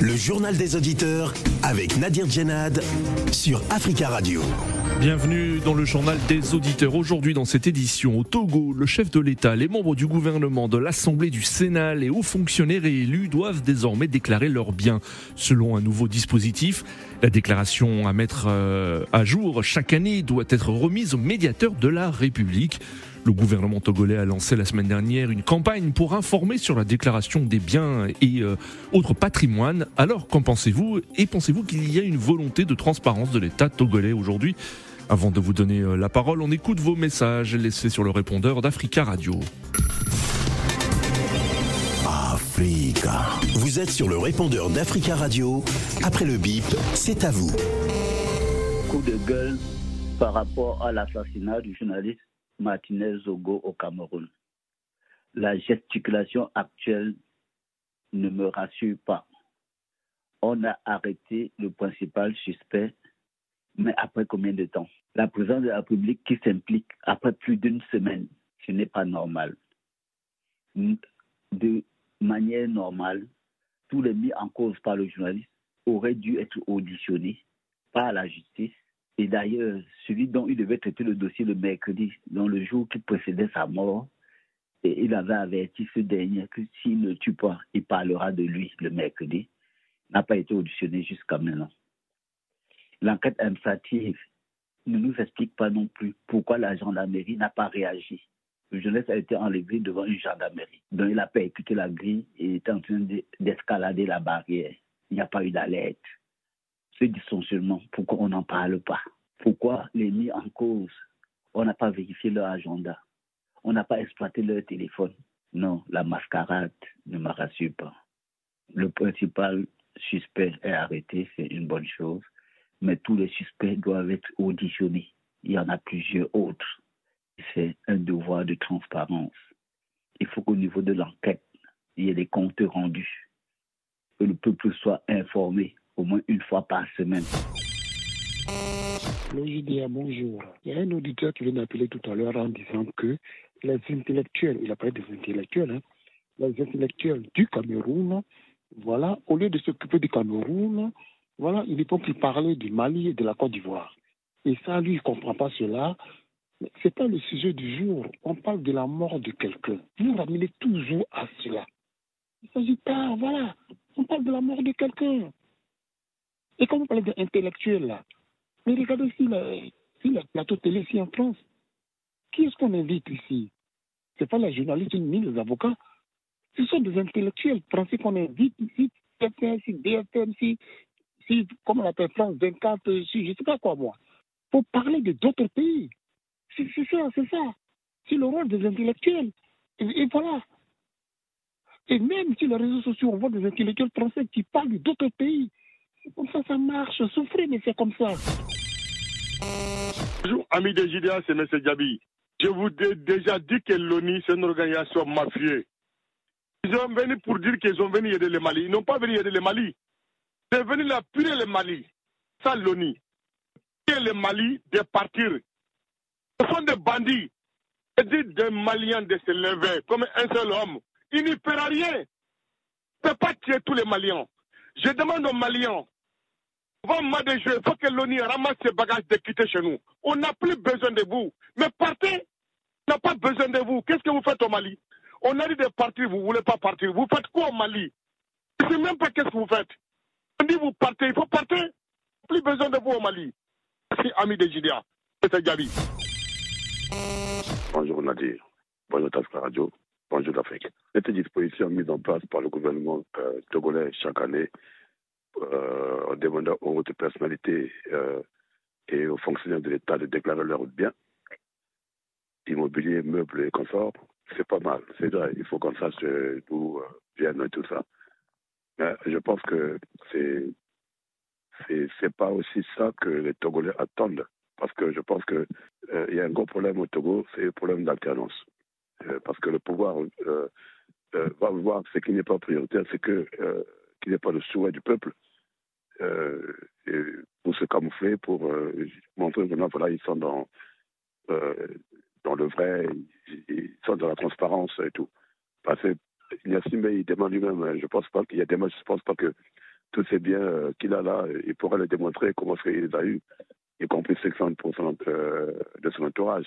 Le journal des auditeurs avec Nadir Djenad sur Africa Radio. Bienvenue dans le journal des auditeurs. Aujourd'hui dans cette édition, au Togo, le chef de l'État, les membres du gouvernement, de l'Assemblée du Sénat, les hauts fonctionnaires élus doivent désormais déclarer leurs biens. Selon un nouveau dispositif, la déclaration à mettre euh, à jour chaque année doit être remise au médiateur de la République. Le gouvernement togolais a lancé la semaine dernière une campagne pour informer sur la déclaration des biens et euh, autres patrimoines. Alors, qu'en pensez-vous Et pensez-vous qu'il y a une volonté de transparence de l'État togolais aujourd'hui? Avant de vous donner euh, la parole, on écoute vos messages laissés sur le répondeur d'Africa Radio. Africa. Vous êtes sur le répondeur d'Africa Radio. Après le bip, c'est à vous. Coup de gueule par rapport à l'assassinat du journaliste Martinez Zogo au Cameroun. La gesticulation actuelle ne me rassure pas. On a arrêté le principal suspect, mais après combien de temps? La présidence de la République qui s'implique après plus d'une semaine, ce n'est pas normal. De manière normale, tous les mis en cause par le journaliste auraient dû être auditionnés par la justice et d'ailleurs, celui dont il devait traiter le dossier le mercredi, dans le jour qui précédait sa mort, et il avait averti ce dernier que s'il ne tue pas, il parlera de lui le mercredi, n'a pas été auditionné jusqu'à maintenant. L'enquête administrative ne nous explique pas non plus pourquoi la gendarmerie n'a pas réagi. Le jeunesse a été enlevé devant une gendarmerie, dont il a percuté la grille et était en train d'escalader la barrière. Il n'y a pas eu d'alerte ce dysfonctionnement, pourquoi on n'en parle pas? Pourquoi les mis en cause, on n'a pas vérifié leur agenda On n'a pas exploité leur téléphone Non, la mascarade ne me pas. Le principal suspect est arrêté, c'est une bonne chose, mais tous les suspects doivent être auditionnés. Il y en a plusieurs autres. C'est un devoir de transparence. Il faut qu'au niveau de l'enquête, il y ait des comptes rendus, que le peuple soit informé au moins une fois par semaine. bonjour. Il y a un auditeur qui vient d'appeler tout à l'heure en disant que les intellectuels, il a parlé des intellectuels, hein, les intellectuels du Cameroun, voilà, au lieu de s'occuper du Cameroun, voilà, il peut plus parler du Mali et de la Côte d'Ivoire. Et ça, lui, il ne comprend pas cela. Ce n'est pas le sujet du jour. On parle de la mort de quelqu'un. Vous ramenez toujours à cela. Il ne s'agit pas, voilà, on parle de la mort de quelqu'un. Et quand vous parlez d'intellectuels, là, mais regardez ici, si le plateau télé ici en France, qui est-ce qu'on invite ici? Ce n'est pas les journalistes ni les avocats. Ce sont des intellectuels français qu'on invite ici, TF1, ici, DFM, ici, si, comment on appelle France 24, ici, je ne sais pas quoi moi. Pour parler de d'autres pays. C'est ça, c'est ça. C'est le rôle des intellectuels. Et, voilà. Et même sur les réseaux sociaux, on voit des intellectuels français qui parlent d'autres pays. Comme ça, ça marche. Souffrez, mais c'est comme ça. Bonjour, amis des JDA, c'est M. Djabi. Je vous ai déjà dit que l'ONI, c'est une organisation mafieuse. Ils ont venu pour dire qu'ils ont venu aider le Mali. Ils n'ont pas venu aider le Mali. Ils sont venus là purer le Mali. Ça, l'ONI. Et le Mali de partir. Ce sont des bandits. Dire des Maliens de se lever comme un seul homme. Il n'y perd rien. Ne peut pas tuer tous les Maliens. Je demande aux Maliens avant il faut que l'ONU ramasse ses bagages de quitter chez nous. On n'a plus besoin de vous. Mais partez, on n'a pas besoin de vous. Qu'est-ce que vous faites au Mali? On a dit de partir, vous ne voulez pas partir. Vous faites quoi au Mali? Je ne sais même pas qu'est-ce que vous faites. On dit vous partez, il faut partir. Plus besoin de vous au Mali. Merci, ami de Gidia. C'est Gabi. Bonjour Nadir. Bonjour Tasca Radio. Bonjour l'Afrique. Cette disposition mise en place par le gouvernement euh, togolais chaque année en demandant aux hautes personnalités euh, et aux fonctionnaires de l'État de déclarer leurs biens, immobilier, meubles et consorts, c'est pas mal. C'est vrai, il faut qu'on sache d'où euh, viennent tout ça. Mais je pense que c'est c'est pas aussi ça que les Togolais attendent. Parce que je pense qu'il il y a un gros problème au Togo, c'est le problème d'alternance. parce que le pouvoir va voir ce qui n'est pas prioritaire, c'est que qui n'est pas le souhait du peuple, euh, pour se camoufler, pour euh, montrer que voilà, ils sont dans, euh, dans le vrai, ils, sont dans la transparence et tout. Parce que il demande lui-même, je pense pas qu'il y a des je pense pas que tous ces biens euh, qu'il a là, il pourra le démontrer comment il les a eus, y compris 60% de son entourage.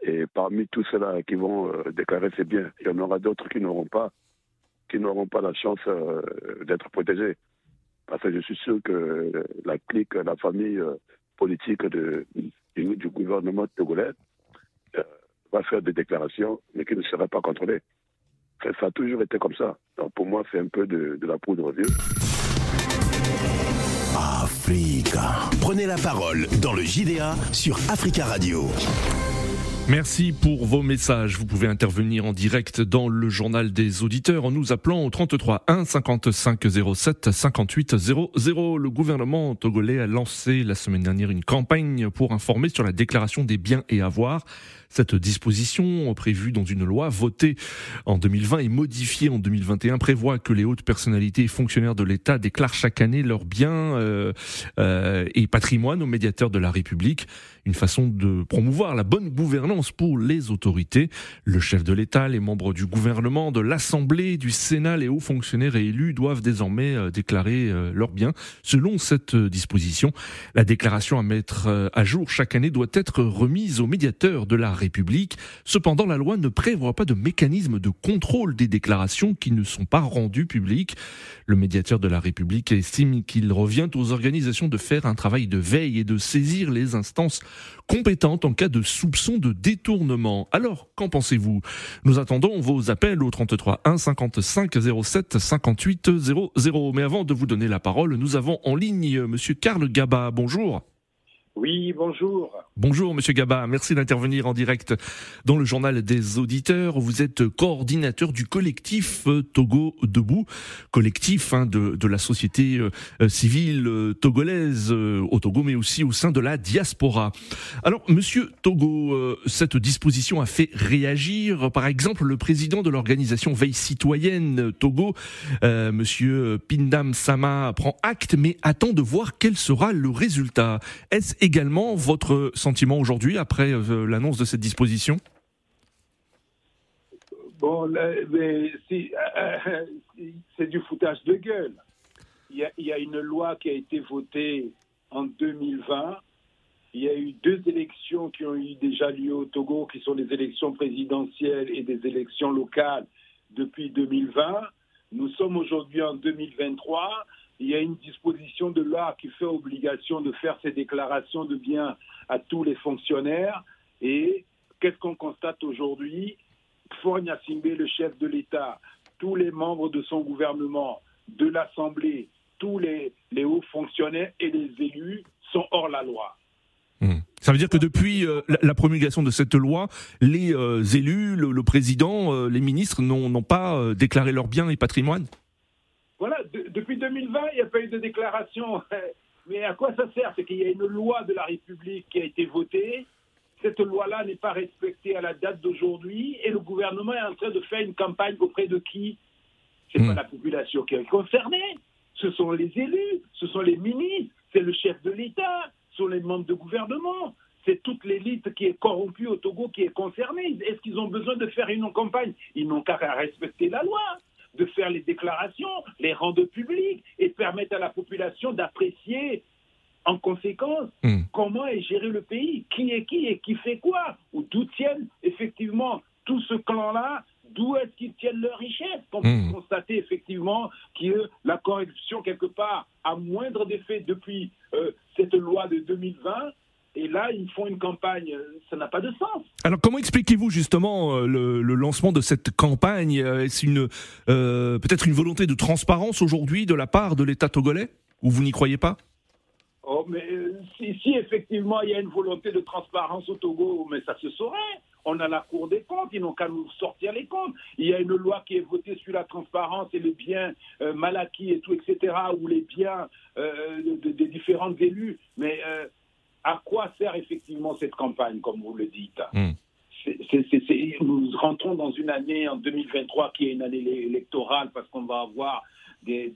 Et parmi tous ceux-là qui vont déclarer ces biens, il y en aura d'autres qui n'auront pas, qui n'auront pas la chance d'être protégés. Parce que je suis sûr que la clique, la famille politique de, du, gouvernement togolais va faire des déclarations, mais qui ne seraient pas contrôlées. Ça, a toujours été comme ça. Donc pour moi, c'est un peu de, de la poudre yeux. Africa. Prenez la parole dans le JDA sur Africa Radio. Merci pour vos messages. Vous pouvez intervenir en direct dans le journal des auditeurs en nous appelant au 33 1 55 07 58 00. Le gouvernement togolais a lancé la semaine dernière une campagne pour informer sur la déclaration des biens et avoirs cette disposition, prévue dans une loi votée en 2020 et modifiée en 2021, prévoit que les hautes personnalités et fonctionnaires de l'État déclarent chaque année leurs biens euh, euh, et patrimoine aux médiateurs de la République. Une façon de promouvoir la bonne gouvernance pour les autorités. Le chef de l'État, les membres du gouvernement, de l'Assemblée, du Sénat, les hauts fonctionnaires et élus doivent désormais euh, déclarer leurs biens. Selon cette disposition, la déclaration à mettre à jour chaque année doit être remise aux médiateurs de la République. Cependant, la loi ne prévoit pas de mécanisme de contrôle des déclarations qui ne sont pas rendues publiques. Le médiateur de la République estime qu'il revient aux organisations de faire un travail de veille et de saisir les instances compétentes en cas de soupçon de détournement. Alors, qu'en pensez-vous? Nous attendons vos appels au 33 1 55 07 58 00. Mais avant de vous donner la parole, nous avons en ligne Monsieur Karl Gaba. Bonjour. Oui, bonjour. Bonjour, Monsieur Gaba. Merci d'intervenir en direct dans le journal des auditeurs. Vous êtes coordinateur du collectif euh, Togo Debout, collectif hein, de, de, la société euh, euh, civile togolaise au Togo, mais aussi au sein de la diaspora. Alors, Monsieur Togo, cette disposition a fait réagir, par exemple, le président de l'organisation Veille citoyenne Togo, Monsieur Pindam Sama, prend acte, mais attend de voir quel sera le résultat. Également votre sentiment aujourd'hui après euh, l'annonce de cette disposition? Bon, euh, c'est du foutage de gueule. Il y, a, une loi qui a été votée en 2020. Il y a eu deux élections qui ont eu déjà lieu au Togo, qui sont des élections présidentielles et des élections locales depuis 2020. Nous sommes aujourd'hui en 2023 il y a une disposition de loi qui fait obligation de faire ces déclarations de biens à tous les fonctionnaires. Et qu'est-ce qu'on constate aujourd'hui? Simbe, le chef de l'État, tous les membres de son gouvernement, de l'Assemblée, tous les, hauts fonctionnaires et les élus sont hors la loi. Hmm. Ça veut dire que depuis euh, la, promulgation de cette loi, les euh, élus, le, président, euh, les ministres n'ont pas déclaré leurs biens et patrimoine depuis 2020, il n'y a pas eu de déclaration. Mais à quoi ça sert? C'est qu'il y a une loi de la République qui a été votée. Cette loi-là n'est pas respectée à la date d'aujourd'hui et le gouvernement est en train de faire une campagne auprès de qui? Ce n'est pas hmm. la population qui est concernée. Ce sont les élus, ce sont les ministres, c'est le chef de l'État, ce sont les membres de gouvernement c'est toute l'élite qui est corrompue au Togo qui est concernée. Est-ce qu'ils ont besoin de faire une campagne? Ils n'ont qu'à respecter la loi de faire les déclarations, les rendre publiques et permettre à la population d'apprécier en conséquence hmm. comment est géré le pays, qui est qui et qui fait quoi, ou d'où tiennent effectivement tout ce clan-là, d'où est-ce qu'ils tiennent leur richesse. On peut hmm. constater effectivement que la corruption, quelque part, a moindre d'effet depuis euh, cette loi de 2020 et là, ils font une campagne, ça n'a pas de sens. Alors, comment expliquez-vous justement euh, le, lancement de cette campagne? Est-ce une euh, peut-être une volonté de transparence aujourd'hui de la part de l'État togolais? Ou vous n'y croyez pas? Oh, mais euh, si, effectivement il y a une volonté de transparence au Togo, mais ça se saurait. On a la Cour des comptes, ils n'ont qu'à nous sortir les comptes. Il y a une loi qui est votée sur la transparence et les biens mal acquis et tout, etc., ou les biens des différents élus. Mais à quoi sert effectivement cette campagne, comme vous le dites hmm. Nous rentrons dans une année en 2023 qui est une année électorale parce qu'on va avoir des,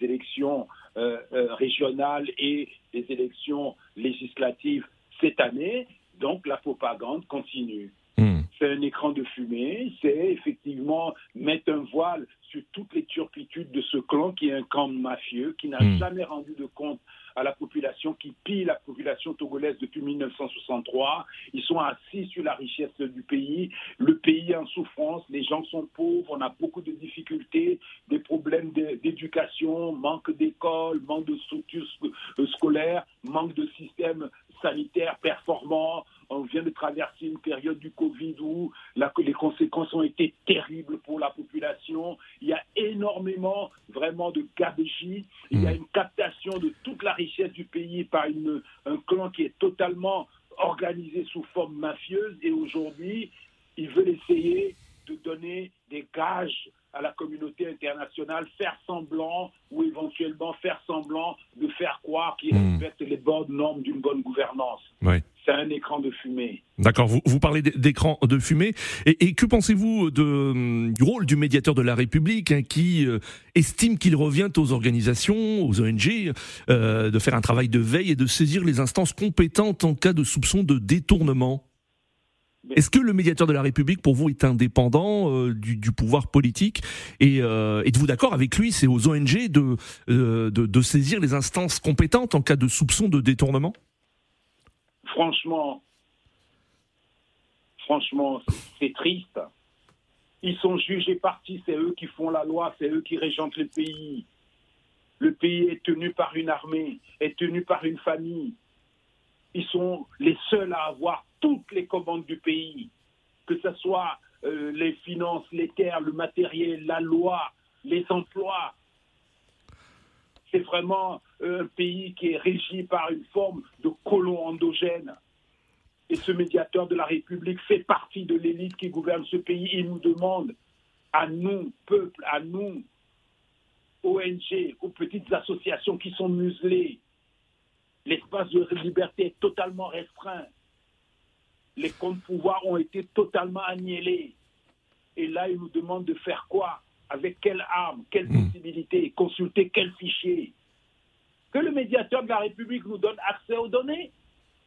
élections euh, euh, régionales et des élections législatives cette année. Donc la propagande continue. Hmm. C'est un écran de fumée, c'est effectivement mettent un voile sur toutes les turpitudes de ce clan qui est un clan mafieux, qui n'a Mm. jamais rendu de compte à la population, qui pille la population togolaise depuis 1963. Ils sont assis sur la richesse du pays. Le pays est en souffrance, les gens sont pauvres, on a beaucoup de difficultés, des problèmes d'éducation, manque d'école, manque de structures euh, scolaires, manque de système sanitaire performant. On vient de traverser une période du Covid où la- les conséquences ont été terribles pour la population. Il y a énormément vraiment de gabegie. Il y a une captation de toute la richesse du pays par une- un clan qui est totalement organisé sous forme mafieuse. Et aujourd'hui, ils veulent essayer de donner des gages à la communauté internationale, faire semblant ou éventuellement faire semblant de faire croire qu'ils Hmm. respectent les bonnes normes d'une bonne gouvernance. Ouais. C'est un écran de fumée. D'accord, vous, vous parlez d'écran de fumée. Et, et que pensez-vous du rôle du médiateur de la République hein, qui euh, estime qu'il revient aux organisations, aux ONG, euh, de faire un travail de veille et de saisir les instances compétentes en cas de soupçon de détournement? Est-ce que le médiateur de la République, pour vous, est indépendant euh, du, du pouvoir politique? Et euh, êtes-vous d'accord avec lui C'est aux ONG de, euh, de, de saisir les instances compétentes en cas de soupçon de détournement? Franchement, franchement, c'est triste. Ils sont jugés partis, c'est eux qui font la loi, c'est eux qui régentent le pays. Le pays est tenu par une armée, est tenu par une famille. Ils sont les seuls à avoir toutes les commandes du pays, que ce soit euh, les finances, les terres, le matériel, la loi, les emplois. C'est vraiment un pays qui est régi par une forme de colon endogène. Et ce médiateur de la République fait partie de l'élite qui gouverne ce pays. Il nous demande, à nous, peuple, à nous, ONG, aux petites associations qui sont muselées, l'espace de liberté est totalement restreint. Les comptes pouvoirs ont été totalement agnellés. Et là, il nous demande de faire quoi? Avec quelle arme Quelle Mm. possibilité Consulter quel fichier Que le médiateur de la République nous donne accès aux données,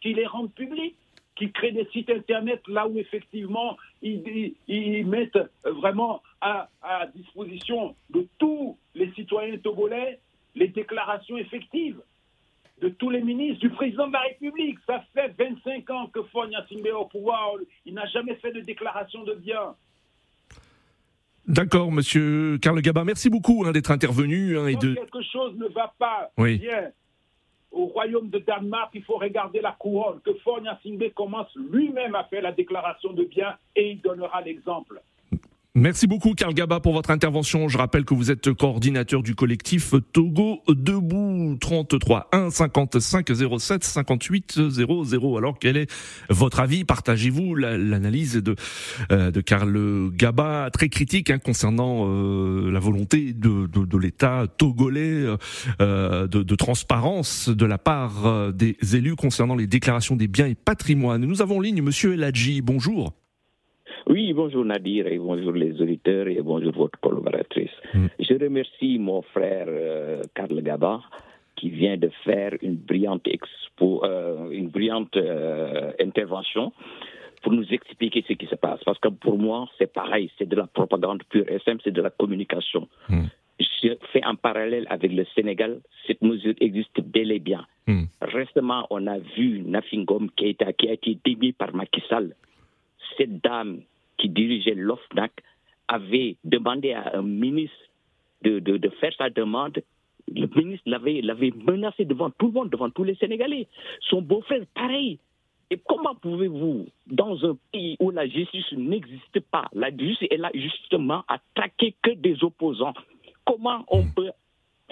qu'il les rende publiques, qu'il crée des sites Internet là où effectivement ils, mettent vraiment à, à disposition de tous les citoyens togolais les déclarations effectives de tous les ministres, du président de la République. Ça fait 25 ans que Fonya Simbe est au pouvoir. Il n'a jamais fait de déclaration de biens. D'accord, monsieur Karl Gabin, merci beaucoup hein, d'être intervenu hein, et Quand de. quelque chose ne va pas Oui. bien au royaume de Danemark, il faut regarder la couronne. Que Fonya Simbe commence lui-même à faire la déclaration de biens et il donnera l'exemple. Merci beaucoup Karl Gaba pour votre intervention. Je rappelle que vous êtes coordinateur du collectif Togo Debout 33 1 55 07 58 00. Alors quel est votre avis? Partagez-vous la- l'analyse de euh, de Karl Gaba? Très critique hein, concernant euh, la volonté de, de, de l'État togolais euh, de, de transparence de la part euh, des élus concernant les déclarations des biens et patrimoines. Nous avons en ligne Monsieur Eladji. Bonjour. Oui, bonjour Nadir et bonjour les auditeurs et bonjour votre collaboratrice. Mm. Je remercie mon frère euh, Karl Gaba qui vient de faire une brillante expo, euh, une brillante euh, intervention pour nous expliquer ce qui se passe. Parce que pour moi, c'est pareil, c'est de la propagande pure et simple, c'est de la communication. Mm. Je fais un parallèle avec le Sénégal. Cette mesure existe bel et bien. Mm. Récemment, on a vu Nafingom Keita qui a été démis par Macky Sall. Cette dame qui dirigeait l'OFNAC avait demandé à un ministre de, de, de faire sa demande. Le ministre l'avait, l'avait menacé devant tout le monde, devant tous les Sénégalais. Son beau-frère, pareil. Et comment pouvez-vous, dans un pays où la justice n'existe pas, la justice est là justement à traquer que des opposants, comment on peut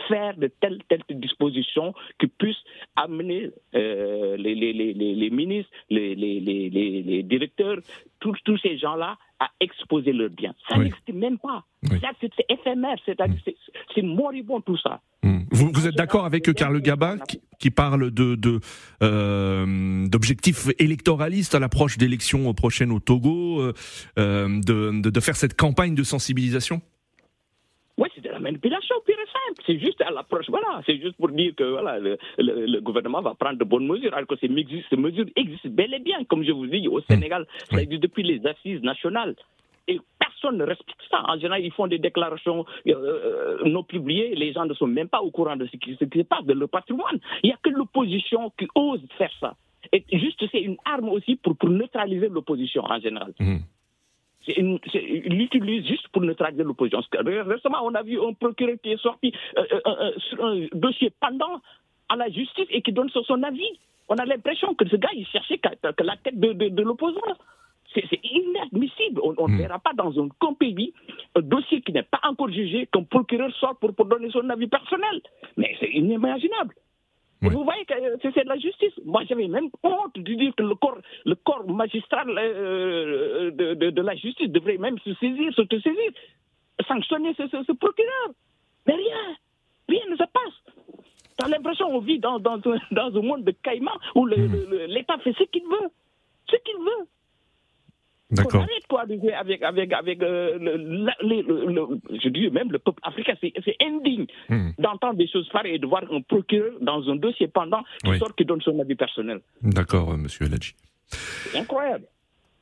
faire de telles, telles dispositions qui puissent amener euh, les, les, les, les, les ministres, les, directeurs, tous, ces gens-là à exposer leurs biens. Ça Oui. n'existe même pas. Oui. C'est éphémère, c'est-à-dire c'est- c'est moribond tout ça. Hmm. Vous, vous êtes d'accord avec Karl Gaba qui, qui parle de de, euh, d'objectifs électoralistes à l'approche d'élections prochaines au Togo, euh, de, de, de faire cette campagne de sensibilisation? Oui, c'est de la manipulation. C'est juste à l'approche, voilà. C'est juste pour dire que voilà, le, le- le gouvernement va prendre de bonnes mesures, alors que ces, mesures- ces mesures existent bel et bien. Comme je vous dis, au Sénégal, ça existe depuis les assises nationales. Et personne ne respecte ça. En général, ils font des déclarations euh, euh, non publiées. Les gens ne sont même pas au courant de ce qui, ce qui se passe, de leur patrimoine. Il n'y a que l'opposition qui ose faire ça. Et juste, c'est une arme aussi pour, pour neutraliser l'opposition en général. Mmh. Une- il l'utilise juste pour neutraliser l'opposition. Récemment, on a vu un procureur qui est sorti euh, euh, euh, sur un dossier pendant à la justice et qui donne son, avis. On a l'impression que ce gars, il cherchait que, la tête de, de, de l'opposant. C'est inadmissible. On ne Mm. verra pas dans un pays un dossier qui n'est pas encore jugé qu'un procureur sort pour, pour donner son avis personnel. Mais c'est inimaginable. Vous voyez que euh, c'est de la justice. Moi, j'avais même honte de dire que le corps, le corps magistral euh, de, de- de la justice devrait même se saisir, se saisir, sanctionner ce, ce- ce procureur. Mais rien, rien ne se passe. T'as l'impression qu'on vit dans, dans, un- dans un monde de caïman où le- l'État fait ce qu'il veut. Ce qu'il veut. D'accord. arrête quoi de jouer avec, avec, avec euh, le, le- le- je dis même le peuple africain, c'est c'est indigne Mmh. d'entendre des choses pareilles et de voir un procureur dans un dossier pendant qui Oui. sort qui donne son avis personnel. D'accord, euh, monsieur Eladji. C'est incroyable.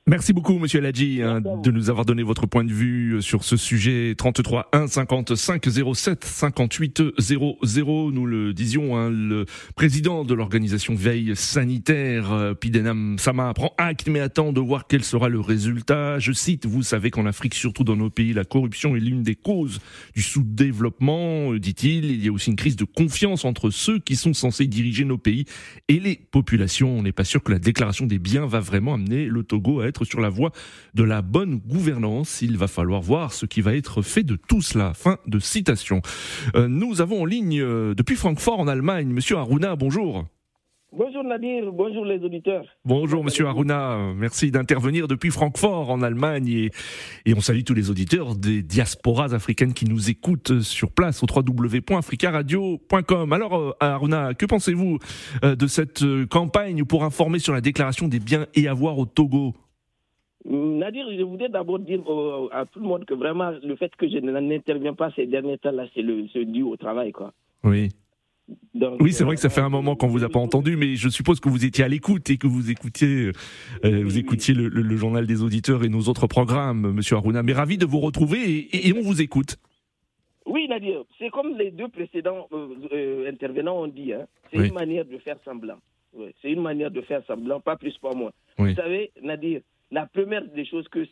Merci beaucoup, Monsieur Eladji, hein, de nous avoir donné votre point de vue euh, sur ce sujet. 33 1 55 07 58 00. Nous le disions, hein, le président de l'organisation Veille Sanitaire, euh, Pidenam Sama, prend acte, mais attend de voir quel sera le résultat. Je cite, vous savez qu'en Afrique, surtout dans nos pays, la corruption est l'une des causes du sous-développement, euh, dit-il. Il y a aussi une crise de confiance entre ceux qui sont censés diriger nos pays et les populations. On n'est pas sûr que la déclaration des biens va vraiment amener le Togo à être sur la voie de la bonne gouvernance. Il va falloir voir ce qui va être fait de tout cela. Fin de citation. Euh, nous avons en ligne euh, depuis Francfort en Allemagne, Monsieur Aruna. Bonjour. Bonjour Nadir, bonjour les auditeurs. Bonjour Monsieur Aruna, merci d'intervenir depuis Francfort en Allemagne et, et on salue tous les auditeurs des diasporas africaines qui nous écoutent sur place au www.africaradio.com. Alors euh, Aruna, que pensez-vous de cette campagne pour informer sur la déclaration des biens et avoirs au Togo? Nadir, je voudrais d'abord dire au- à tout le monde que vraiment le fait que je n'interviens pas ces derniers temps-là, c'est dû au travail. Quoi. Oui. Donc, Oui, c'est vrai euh, que ça fait un moment qu'on vous a pas entendu, mais je suppose que vous étiez à l'écoute et que vous écoutiez, euh, vous écoutiez le, le- le journal des auditeurs et nos autres programmes, Monsieur Aruna. Mais ravi de vous retrouver et- et- et on vous écoute. Oui, Nadir, c'est comme les deux précédents euh, euh, intervenants ont dit. Hein. C'est Oui. une manière de faire semblant. Ouais, c'est une manière de faire semblant, pas plus, pas moins. Oui. Vous savez, Nadir, la première des choses que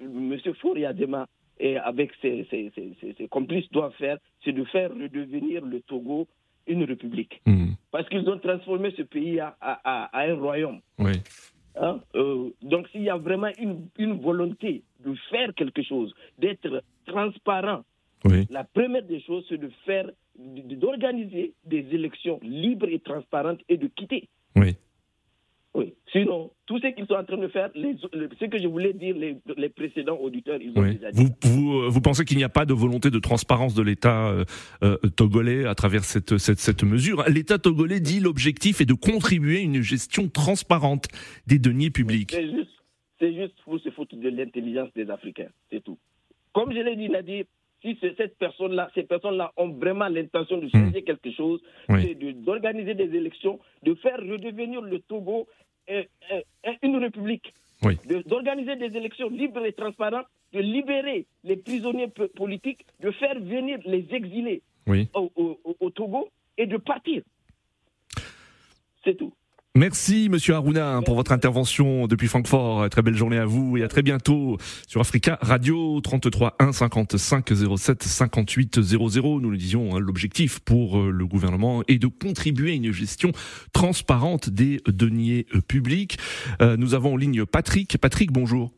M. Fouriadema et avec ses, ses- ses- ses- ses complices doivent faire, c'est de faire redevenir le Togo une république. Hmm. Parce qu'ils ont transformé ce pays à, à- à- à un royaume. Oui. Hein, euh, donc s'il y a vraiment une, une volonté de faire quelque chose, d'être transparent, Oui. la première des choses, c'est de faire, d'organiser des élections libres et transparentes et de quitter. Oui. Oui. Sinon, tout ce qu'ils sont en train de faire, les- le- ce que je voulais dire, les, les précédents auditeurs, ils ont Oui. déjà dit. Vous, vous, euh, vous pensez qu'il n'y a pas de volonté de transparence de l'État euh, euh, togolais à travers cette, cette, cette mesure? L'État togolais dit l'objectif est de contribuer à une gestion transparente des deniers publics. C'est juste, c'est juste pour se foutre de l'intelligence des Africains, c'est tout. Comme je l'ai dit, Nadir, si cette personne-là, ces personnes-là ont vraiment l'intention de changer quelque chose, Hmm. Oui. c'est de- d'organiser des élections, de faire redevenir le Togo une république, Oui. de- d'organiser des élections libres et transparentes, de libérer les prisonniers po- politiques, de faire venir les exilés Oui. au, au- au- au Togo et de partir. C'est tout. Merci Monsieur Aruna hein, pour votre intervention depuis Francfort. Très belle journée à vous et à très bientôt sur Africa Radio 33 1 55 07 58 00. Nous le disions, hein, l'objectif pour euh, le gouvernement est de contribuer à une gestion transparente des deniers euh, publics. Euh, nous avons en ligne Patrick. Patrick, bonjour.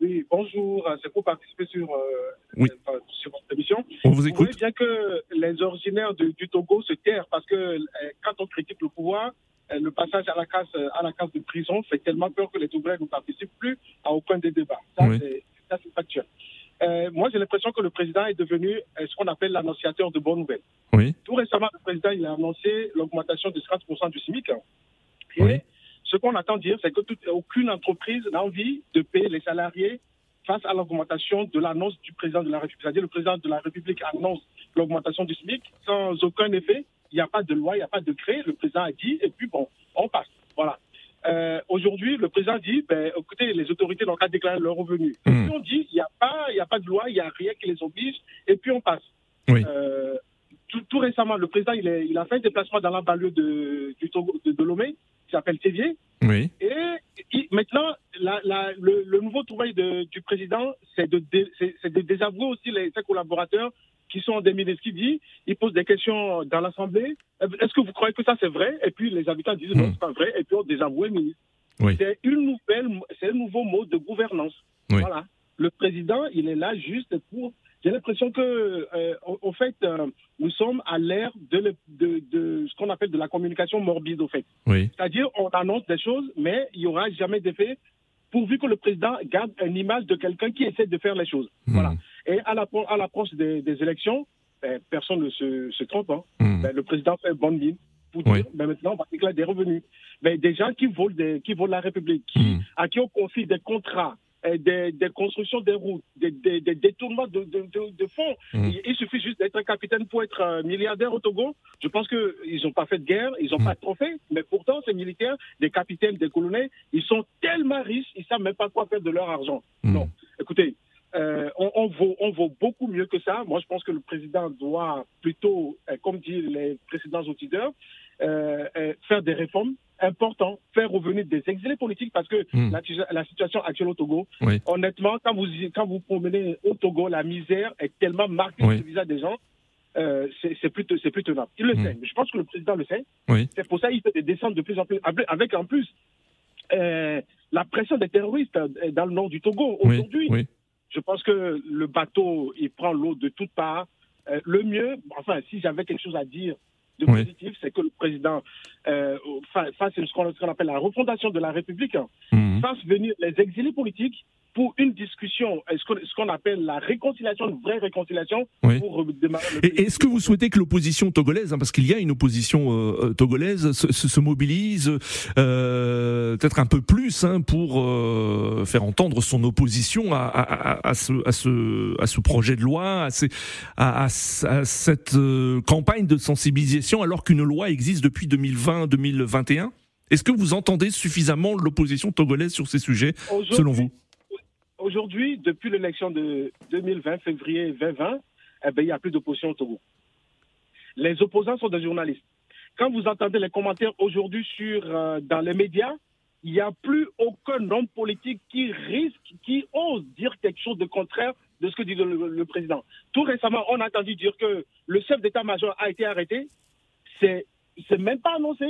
Oui, bonjour. C'est pour participer sur, euh, Oui. euh, sur votre émission. On vous Vous écoute. voyez bien que les originaires de- du Togo se terrent parce que euh, quand on critique le pouvoir, le passage à la case euh, à la case de prison fait tellement peur que les Togolais ne participent plus à aucun des débats. Ça, Oui. c'est factuel. Euh, moi, j'ai l'impression que le président est devenu euh, ce qu'on appelle l'annonciateur de bonnes nouvelles. Oui. Tout récemment, le président il a annoncé l'augmentation de 50% du SMIC. Et Oui. ce qu'on attend dire, c'est que toute- aucune entreprise n'a envie de payer les salariés face à l'augmentation de l'annonce du président de la République. C'est-à-dire le président de la République annonce l'augmentation du SMIC sans aucun effet. Il n'y a pas de loi, il n'y a pas de décret. Le président a dit, et puis bon, on passe. Voilà. euh, aujourd'hui, le président dit, ben, écoutez, les autorités n'ont qu'à déclarer leur revenu. Et Hmm. puis on dit, il n'y a pas, y a pas de loi, il n'y a rien qui les oblige, et puis on passe. Oui. Euh, tout, tout récemment, le président, il, est- il a fait un déplacement dans la banlieue de, du Togo, de, de Lomé, qui s'appelle Tévier, Oui. et maintenant, la, la- le, le nouveau travail de- du président, c'est de, dé- désavouer aussi les, ses collaborateurs qui sont des ministres. qui dit, il pose des questions dans l'Assemblée. Est-ce que vous croyez que ça c'est vrai? Et puis les habitants disent non, Hmm. c'est pas vrai. Et puis on désavoue le ministre. Oui. C'est une nouvelle, c'est un nouveau mode de gouvernance. Oui. Voilà. Le président, il est là juste pour. J'ai l'impression que, euh, au, fait, euh, nous sommes à l'ère de, le- de, de ce qu'on appelle de la communication morbide, au fait. Oui. C'est-à-dire, on annonce des choses, mais il n'y aura jamais d'effet, pourvu que le président garde une image de quelqu'un qui essaie de faire les choses. Hmm. Voilà. Et à l'appro- à l'approche des, des élections, ben, personne ne se, se trompe. hein. Hmm. Ben, le président fait bonne pour Oui. dire ben, maintenant, on va déclarer des revenus. Ben, des gens qui volent, des, qui volent la République, qui, Hmm. à qui on confie des contrats, des, des constructions des routes, des, des- des détournements de, de, de- de fonds. Hmm. Il, il suffit juste d'être un capitaine pour être euh, milliardaire au Togo. Je pense qu'ils n'ont pas fait de guerre, ils n'ont Hmm. pas de trophée, mais pourtant, ces militaires, des capitaines, des colonels, ils sont tellement riches, ils ne savent même pas quoi faire de leur argent. Non. Écoutez, euh, on, on vaut, on vaut beaucoup mieux que ça. Moi, je pense que le président doit plutôt, euh, comme disent les précédents auditeurs, euh, euh, faire des réformes importantes, faire revenir des exilés politiques, parce que Hmm. la, la situation actuelle au Togo, Oui. honnêtement, quand vous quand vous promenez au Togo, la misère est tellement marquée Oui. sur le visage des gens. euh, c'est c'est plus, c'est plus tenable. Il le Hmm. sait. Je pense que le président le sait. Oui. C'est pour ça qu'il fait des descentes de plus en plus, avec- en plus euh, la pression des terroristes dans le nord du Togo. Aujourd'hui, Oui. Je pense que le bateau, il prend l'eau de toutes parts. Euh, le mieux, enfin, si j'avais quelque chose à dire de Oui. positif, c'est que le président euh, fa- fasse ce qu'on appelle la refondation de la République, Hmm. fasse venir les exilés politiques pour une discussion, euh, ce qu'on appelle la réconciliation, une vraie réconciliation, Oui. pour démarrer Et est-ce que vous souhaitez que l'opposition togolaise, hein, parce qu'il y a une opposition euh, euh, togolaise, se, se- se mobilise euh, peut-être un peu plus hein, pour euh, faire entendre son opposition à, à, à- à ce, à, ce, à ce projet de loi, à, ces- à, cette euh, campagne de sensibilisation, alors qu'une loi existe depuis 2020-2021 Est-ce que vous entendez suffisamment l'opposition togolaise sur ces sujets, selon vous? Aujourd'hui, depuis l'élection de 2020, février 2020, eh ben, il n'y a plus d'opposition au Togo. Les opposants sont des journalistes. Quand vous entendez les commentaires aujourd'hui sur euh, dans les médias, il n'y a plus aucun homme politique qui risque, qui ose dire quelque chose de contraire de ce que dit le, le président. Tout récemment, on a entendu dire que le chef d'état-major a été arrêté. C'est c'est même pas annoncé.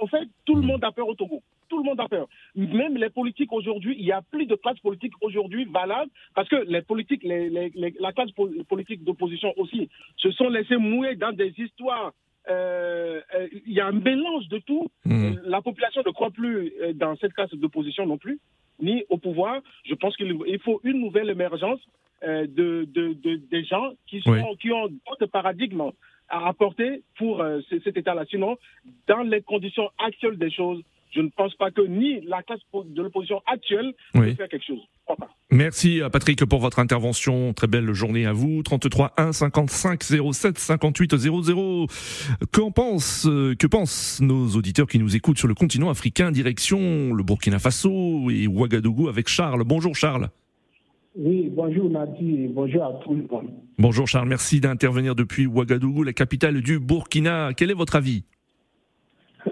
En fait tout le monde a peur au Togo. Tout le monde a peur. Même les politiques aujourd'hui, il n'y a plus de classe politique aujourd'hui valable parce que les politiques, les, les- les- la classe po- politique d'opposition aussi, se sont laissés mouiller dans des histoires. euh, euh, Il y a un mélange de tout. Hmm. Euh, La population ne croit plus dans cette classe d'opposition non plus, ni au pouvoir. Je pense qu'il il faut une nouvelle émergence euh, de, de, de- des gens qui, sont, Oui. qui ont d'autres paradigmes à apporter pour ce- cet état-là. Sinon, dans les conditions actuelles des choses, je ne pense pas que ni la classe de l'opposition actuelle Oui. peut faire quelque chose. Pas. Merci à Patrick pour votre intervention. Très belle journée à vous. 33 1 55 07 58 00. Qu'en pensent, euh, que pensent nos auditeurs qui nous écoutent sur le continent africain, direction le Burkina Faso et Ouagadougou avec Charles. Bonjour Charles. Oui, bonjour Nadi et bonjour à tout le monde. Bonjour Charles, merci d'intervenir depuis Ouagadougou, la capitale du Burkina. Quel est votre avis?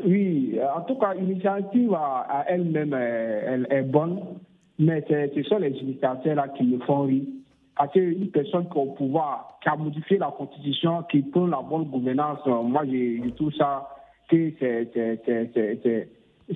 Oui, euh, en tout cas, l'initiative à, elle-même, elle est bonne, mais ce sont les là qui me font rire. Parce qu'une personne qui a au pouvoir, qui a modifié la constitution, qui prend la bonne gouvernance, euh, moi je, trouve ça que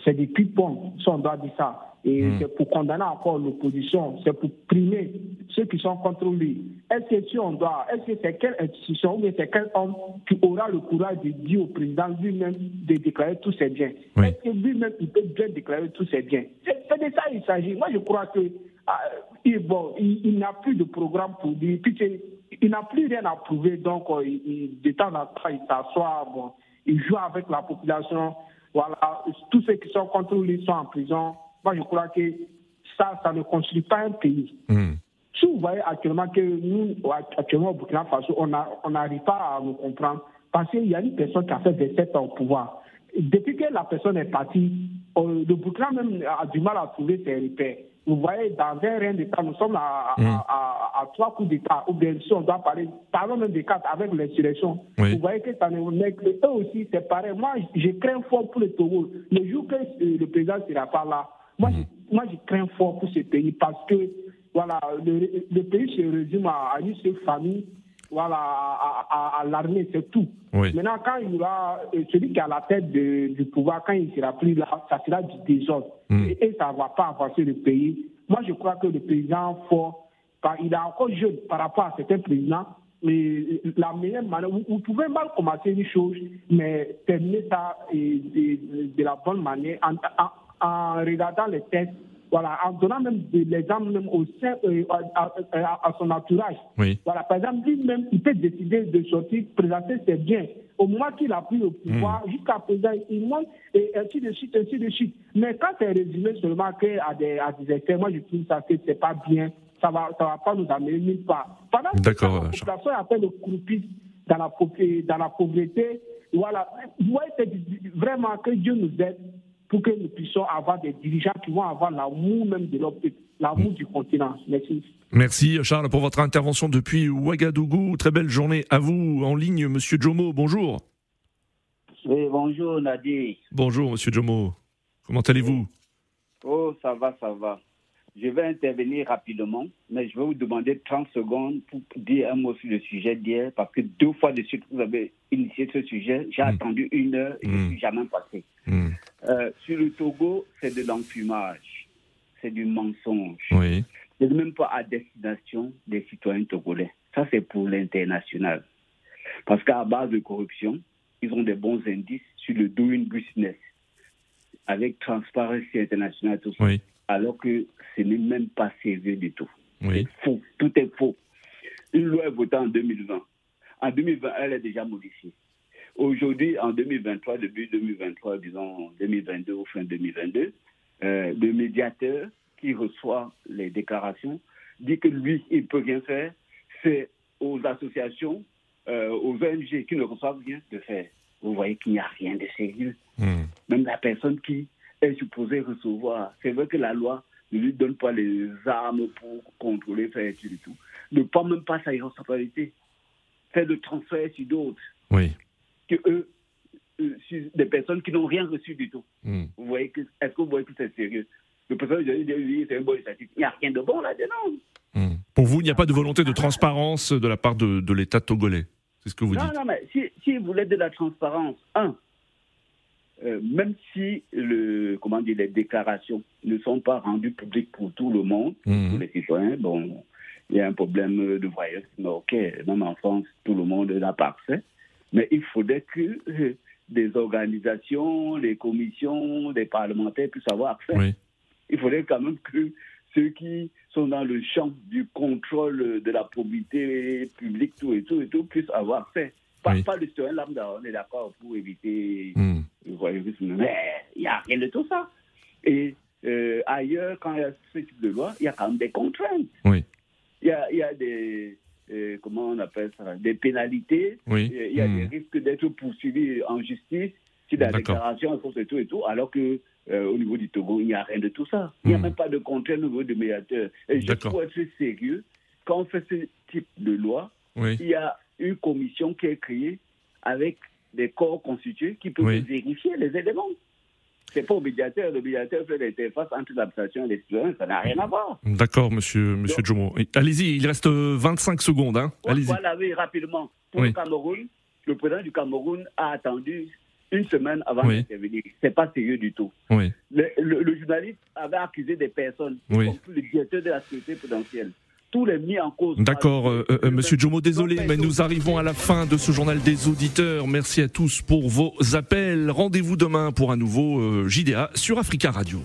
c'est des pipons, si on doit dire ça. Et Mm. c'est pour condamner encore l'opposition, c'est pour primer ceux qui sont contre lui. Est-ce que si on doit, est-ce que c'est quelle institution ou bien c'est quel homme qui aura le courage de dire au président lui-même de déclarer tous ses biens? Oui. Est-ce que lui-même il peut bien déclarer tous ses biens? C'est de ça il s'agit. Moi je crois que ah, il, bon, il, il n'a plus de programme pour dire, puis il n'a plus rien à prouver, donc euh, il, il- de temps en temps il s'assoit, bon, il joue avec la population. Voilà, tous ceux qui sont contre lui sont en prison. Moi, je crois que ça, ça ne construit pas un pays. Hmm. Si vous voyez actuellement que nous, actuellement au Burkina Faso, on n'arrive pas à nous comprendre parce qu'il y a une personne qui a fait des sept ans au pouvoir. Depuis que la personne est partie, euh, le Burkina même a du mal à trouver ses repères. Vous voyez, dans un règne d'État, nous sommes à, Mm. à, à, à trois coups d'État, ou bien si on doit parler, parlons même des quatre avec l'insurrection. Oui. Vous voyez que ça ne eux aussi, c'est pareil. Moi, je crains fort pour le Togo. Le jour que euh, le président ne sera pas là, moi, je, moi, je crains fort pour ce pays parce que, voilà, le, le pays se résume à, à une seule famille, voilà, à, à- à l'armée, c'est tout. Oui. Maintenant, quand il y aura euh, celui qui est à la tête de- du pouvoir, quand il sera plus là, ça sera du désordre. Mm. Et, et ça ne va pas avancer le pays. Moi, je crois que le président fort, par- il est encore jeune par rapport à certains présidents, mais la meilleure manière, vous, vous pouvez mal commencer une chose, mais terminer ça et- et- de, la bonne manière en, en- en regardant les textes, voilà, en donnant même de l'exemple même au sein, euh, à, à- à son entourage. Oui. Voilà, par exemple, lui-même, il peut décider de sortir, présenter ses biens. Au moment qu'il a pris le pouvoir, jusqu'à présent, il monte et ainsi de suite, ainsi de suite. Mais quand c'est résumé seulement que à des, à des moi je trouve ça que c'est pas bien. Ça va, ça va pas nous amener nulle part. Pendant que la population train de croupir dans la, pauvreté- dans la pauvreté, voilà. Vous voyez, c'est vraiment que Dieu nous aide pour que nous puissions avoir des dirigeants qui vont avoir l'amour même de leur peuple, l'amour du continent. Merci. Merci Charles pour votre intervention depuis Ouagadougou. Très belle journée à vous en ligne, Monsieur Jomo. Bonjour. Oui, bonjour Nadir. Bonjour Monsieur Jomo. Comment allez-vous? Oh, ça va, ça va. Je vais intervenir rapidement, mais je vais vous demander 30 secondes pour dire un mot sur le sujet d'hier, parce que deux fois de suite, vous avez initié ce sujet. J'ai attendu une heure et je ne suis jamais passé. Euh, sur le Togo, c'est de l'enfumage, c'est du mensonge. Oui. C'est même pas à destination des citoyens togolais. Ça, c'est pour l'international. Parce qu'à base de corruption, ils ont des bons indices sur le doing business avec Transparency International, tout ça. Oui. Alors que ce n'est même pas sérieux du tout. Oui. Faux. Tout est faux. Une loi est votée en 2020. En 2020, elle est déjà modifiée. Aujourd'hui, en 2023, début 2023, disons 2022 ou fin 2022, euh, le médiateur qui reçoit les déclarations dit que lui, il ne peut rien faire. C'est aux associations, euh, aux ONG qui ne reçoivent rien de faire. Vous voyez qu'il n'y a rien de sérieux. Hmm. Même la personne qui est supposée recevoir, c'est vrai que la loi ne lui donne pas les armes pour contrôler, faire et tout. Ne prend même pas sa responsabilité. Fait le transfert sur d'autres. Oui. Que eux, euh, des personnes qui n'ont rien reçu du tout. Hmm. Vous voyez que, est-ce que vous voyez que c'est sérieux? Le président dit, oui, c'est un bon statistique. Il n'y a rien de bon là-dedans. Hmm. Pour vous, il n'y a pas de volonté de transparence de la part de, de l'État togolais? C'est ce que vous non, dites. non, mais si, si vous voulez de la transparence, un, euh, même si le, comment dire, les déclarations ne sont pas rendues publiques pour tout le monde, Mhm. tous les citoyens, bon, il y a un problème de voyeurisme, ok, même en France, tout le monde l'a parfait, mais il faudrait que euh, des organisations, les commissions, des parlementaires puissent avoir accès. Oui. Il faudrait quand même que ceux qui sont dans le champ du contrôle de la probité publique, tout et tout et tout, puissent avoir accès. Pas, Oui. pas le citoyen lambda, on est d'accord pour éviter Hmm. le voyeurisme, mais il n'y a rien de tout ça. Et euh, ailleurs, quand il y a ce type de loi, il y a quand même des contraintes. Oui. Il y a, il y a des, comment on appelle ça, des pénalités. Oui. Il y a Hmm. des risques d'être poursuivis en justice si la déclaration est fausse et tout et tout, alors que euh, au niveau du Togo, il n'y a rien de tout ça. Il n'y a Hmm. même pas de contrainte au niveau du médiateur. Et D'accord. pour être sérieux, quand on fait ce type de loi, Oui. il y a une commission qui est créée avec des corps constitués qui peuvent Oui. vérifier les éléments. C'est pas. Le médiateur fait l'interface entre l'administration et les citoyens. Ça n'a rien à voir. D'accord, monsieur, monsieur Jomo. Allez-y, il reste euh, 25 secondes. Hein. Allez-y. Voilà, oui, rapidement. Pour Oui. le Cameroun, le président du Cameroun a attendu une semaine avant Oui. d'intervenir. C'est pas sérieux du tout. Oui. Le, le- le journaliste avait accusé des personnes, Oui. compris le directeur de la sécurité potentielle. Tous les mis en cause. D'accord, euh, euh, Monsieur Jomo, désolé, mais nous arrivons à la fin de ce journal des auditeurs. Merci à tous pour vos appels. Rendez-vous demain pour un nouveau euh, JDA sur Africa Radio.